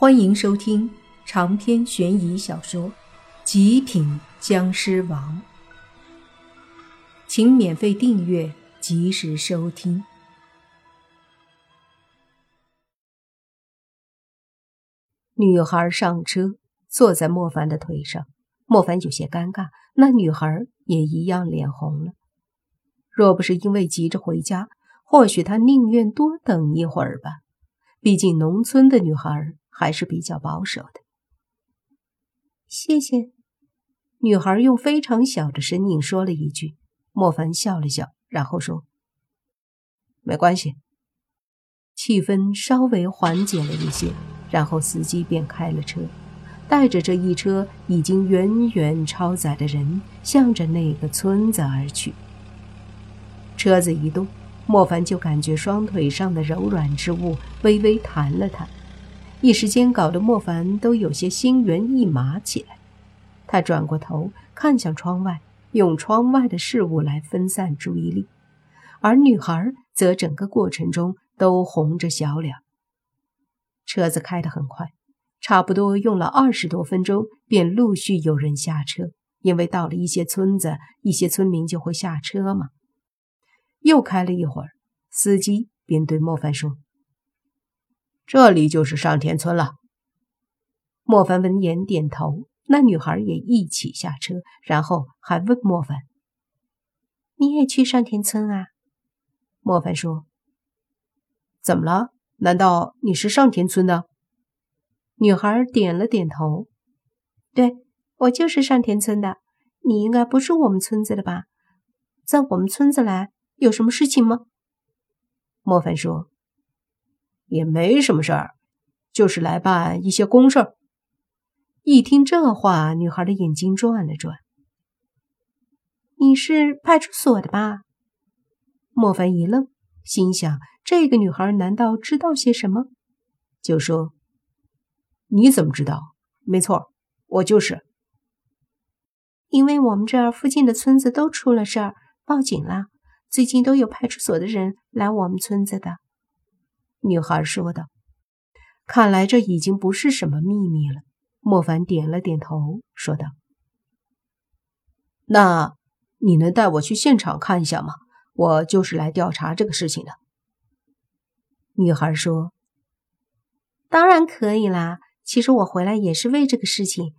欢迎收听长篇悬疑小说《极品僵尸王》，请免费订阅，及时收听。女孩上车，坐在莫凡的腿上。莫凡有些尴尬，那女孩也一样脸红了。若不是因为急着回家，或许他宁愿多等一会儿吧。毕竟农村的女孩。还是比较保守的。谢谢，女孩用非常小的声音说了一句。莫凡笑了笑，然后说：“没关系。”气氛稍微缓解了一些，然后司机便开了车，带着这一车已经远远超载的人，向着那个村子而去。车子一动，莫凡就感觉双腿上的柔软之物微微弹了弹。一时间搞得莫凡都有些心猿意马起来。他转过头看向窗外，用窗外的事物来分散注意力，而女孩则整个过程中都红着小脸。车子开得很快，差不多用了二十多分钟，便陆续有人下车。因为到了一些村子，一些村民就会下车嘛。又开了一会儿，司机便对莫凡说。这里就是上田村了。莫凡闻言点头，那女孩也一起下车，然后还问莫凡：“你也去上田村啊？”莫凡说：“怎么了？难道你是上田村的？”女孩点了点头：“对，我就是上田村的。你应该不是我们村子的吧？在我们村子来有什么事情吗？”莫凡说。也没什么事儿，就是来办一些公事儿。一听这话，女孩的眼睛转了转。你是派出所的吧？莫凡一愣，心想：这个女孩难道知道些什么？就说：“你怎么知道？没错，我就是。因为我们这儿附近的村子都出了事儿，报警了。最近都有派出所的人来我们村子的。”女孩说道：“看来这已经不是什么秘密了。”莫凡点了点头，说道：“那你能带我去现场看一下吗？我就是来调查这个事情的。”女孩说：“当然可以啦。其实我回来也是为这个事情。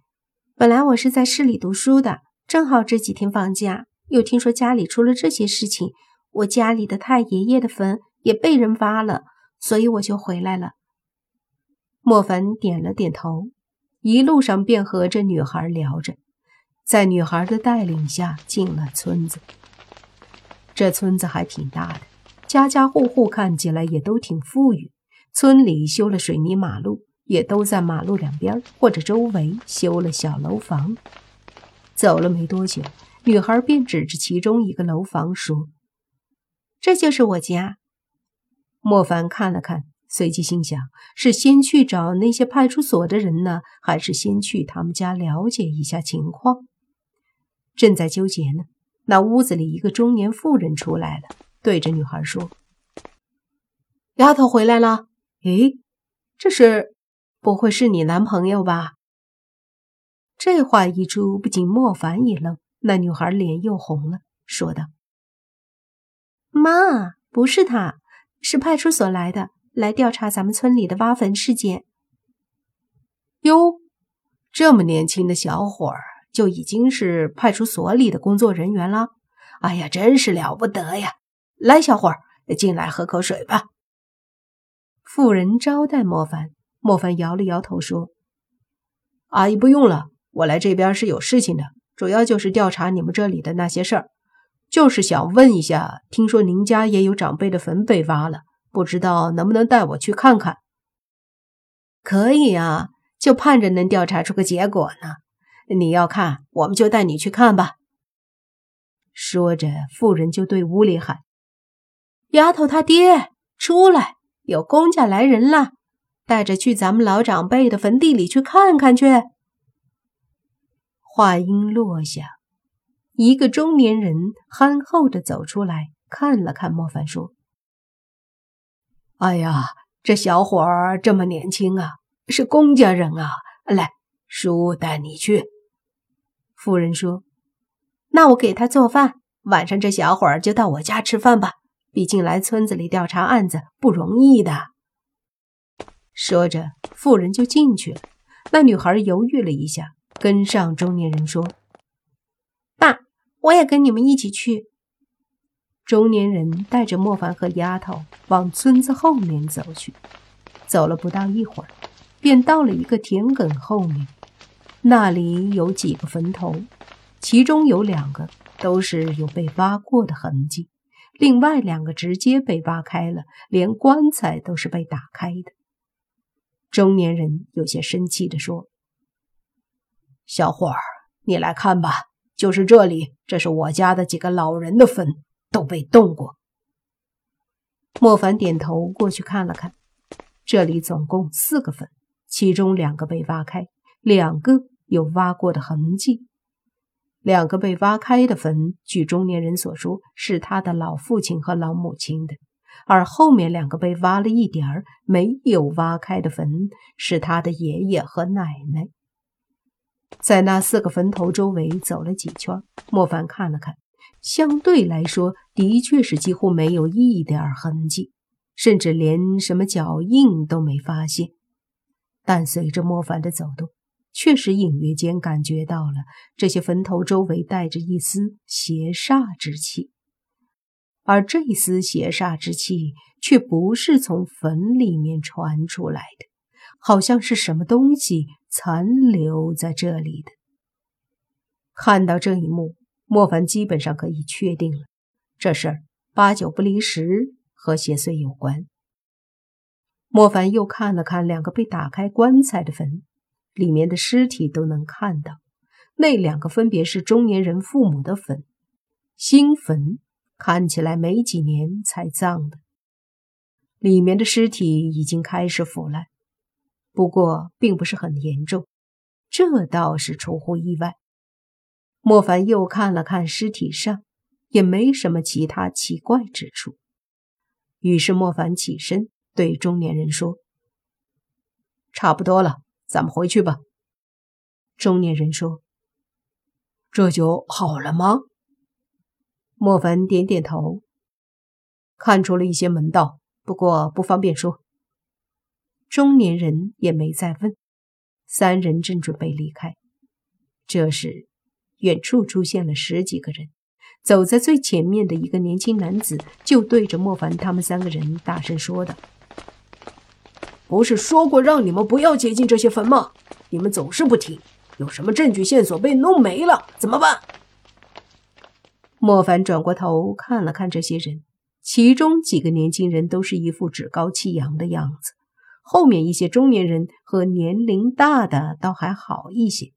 本来我是在市里读书的，正好这几天放假，又听说家里出了这些事情，我家里的太爷爷的坟也被人挖了。”所以我就回来了。莫凡点了点头，一路上便和这女孩聊着，在女孩的带领下进了村子。这村子还挺大的，家家户户看起来也都挺富裕。村里修了水泥马路，也都在马路两边或者周围修了小楼房。走了没多久，女孩便指着其中一个楼房说：“这就是我家。”莫凡看了看，随即心想：是先去找那些派出所的人呢，还是先去他们家了解一下情况？正在纠结呢，那屋子里一个中年妇人出来了，对着女孩说：“丫头回来了。诶，这是不会是你男朋友吧？”这话一出，不仅莫凡一愣，那女孩脸又红了，说道：“妈，不是他。”是派出所来的，来调查咱们村里的挖坟事件。哟，这么年轻的小伙儿就已经是派出所里的工作人员了，哎呀，真是了不得呀！来，小伙儿，进来喝口水吧。妇人招待莫凡，莫凡摇了摇头说：“阿姨不用了，我来这边是有事情的，主要就是调查你们这里的那些事儿。”就是想问一下，听说您家也有长辈的坟被挖了，不知道能不能带我去看看？可以啊，就盼着能调查出个结果呢。你要看，我们就带你去看吧。说着，妇人就对屋里喊：“丫头，他爹出来，有公家来人了，带着去咱们老长辈的坟地里去看看去。”话音落下。一个中年人憨厚的走出来，看了看莫凡，说：“哎呀，这小伙儿这么年轻啊，是公家人啊！来，叔带你去。妇人说：“那我给他做饭，晚上这小伙儿就到我家吃饭吧。毕竟来村子里调查案子不容易的。”说着，妇人就进去了。那女孩犹豫了一下，跟上中年人说：“，我也跟你们一起去。”中年人带着莫凡和丫头往村子后面走去。走了不到一会儿，便到了一个田埂后面，那里有几个坟头，其中有两个都是有被挖过的痕迹，另外两个直接被挖开了，连棺材都是被打开的。中年人有些生气地说：“小伙儿，你来看吧，就是这里，这是我家的几个老人的坟，都被动过。”莫凡点头过去看了看。这里总共四个坟，其中两个被挖开，两个有挖过的痕迹。两个被挖开的坟，据中年人所说，是他的老父亲和老母亲的；而后面两个被挖了一点儿没有挖开的坟，是他的爷爷和奶奶。在那四个坟头周围走了几圈，莫凡看了看，相对来说，的确是几乎没有一点痕迹。甚至连什么脚印都没发现，但随着莫凡的走动，确实隐约间感觉到了这些坟头周围带着一丝邪煞之气，而这丝邪煞之气却不是从坟里面传出来的，好像是什么东西残留在这里的。看到这一幕，莫凡基本上可以确定了，这事儿八九不离十。和邪祟有关。莫凡又看了看两个被打开棺材的坟，里面的尸体都能看到。那两个分别是中年人父母的坟，新坟，看起来没几年才葬的。里面的尸体已经开始腐烂，不过并不是很严重，这倒是出乎意外。莫凡又看了看尸体上，也没什么其他奇怪之处。于是莫凡起身对中年人说：“差不多了，咱们回去吧。”中年人说：“这就好了吗？”莫凡点点头，看出了一些门道，不过不方便说。中年人也没再问。三人正准备离开，这时远处出现了十几个人。走在最前面的一个年轻男子就对着莫凡他们三个人大声说道：“不是说过让你们不要接近这些坟吗？你们总是不听，有什么证据线索被弄没了怎么办？”莫凡转过头看了看这些人，其中几个年轻人都是一副趾高气扬的样子，后面一些中年人和年龄大的倒还好一些。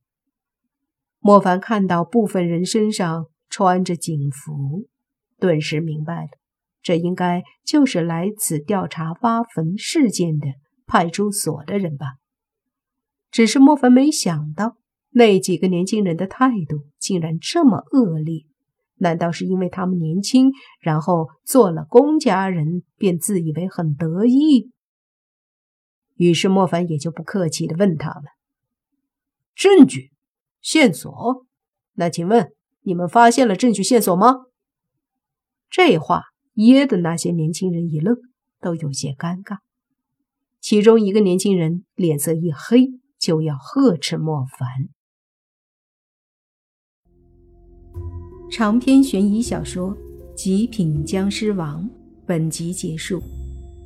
莫凡看到部分人身上。穿着警服，顿时明白了，这应该就是来此调查挖坟事件的派出所的人吧。只是莫凡没想到，那几个年轻人的态度竟然这么恶劣。难道是因为他们年轻，然后做了公家人，便自以为很得意？于是莫凡也就不客气地问他们：“证据、线索？那请问？”你们发现了证据线索吗？这话噎的那些年轻人一愣，都有些尴尬。其中一个年轻人脸色一黑，就要呵斥莫凡。长篇悬疑小说《极品僵尸王》本集结束，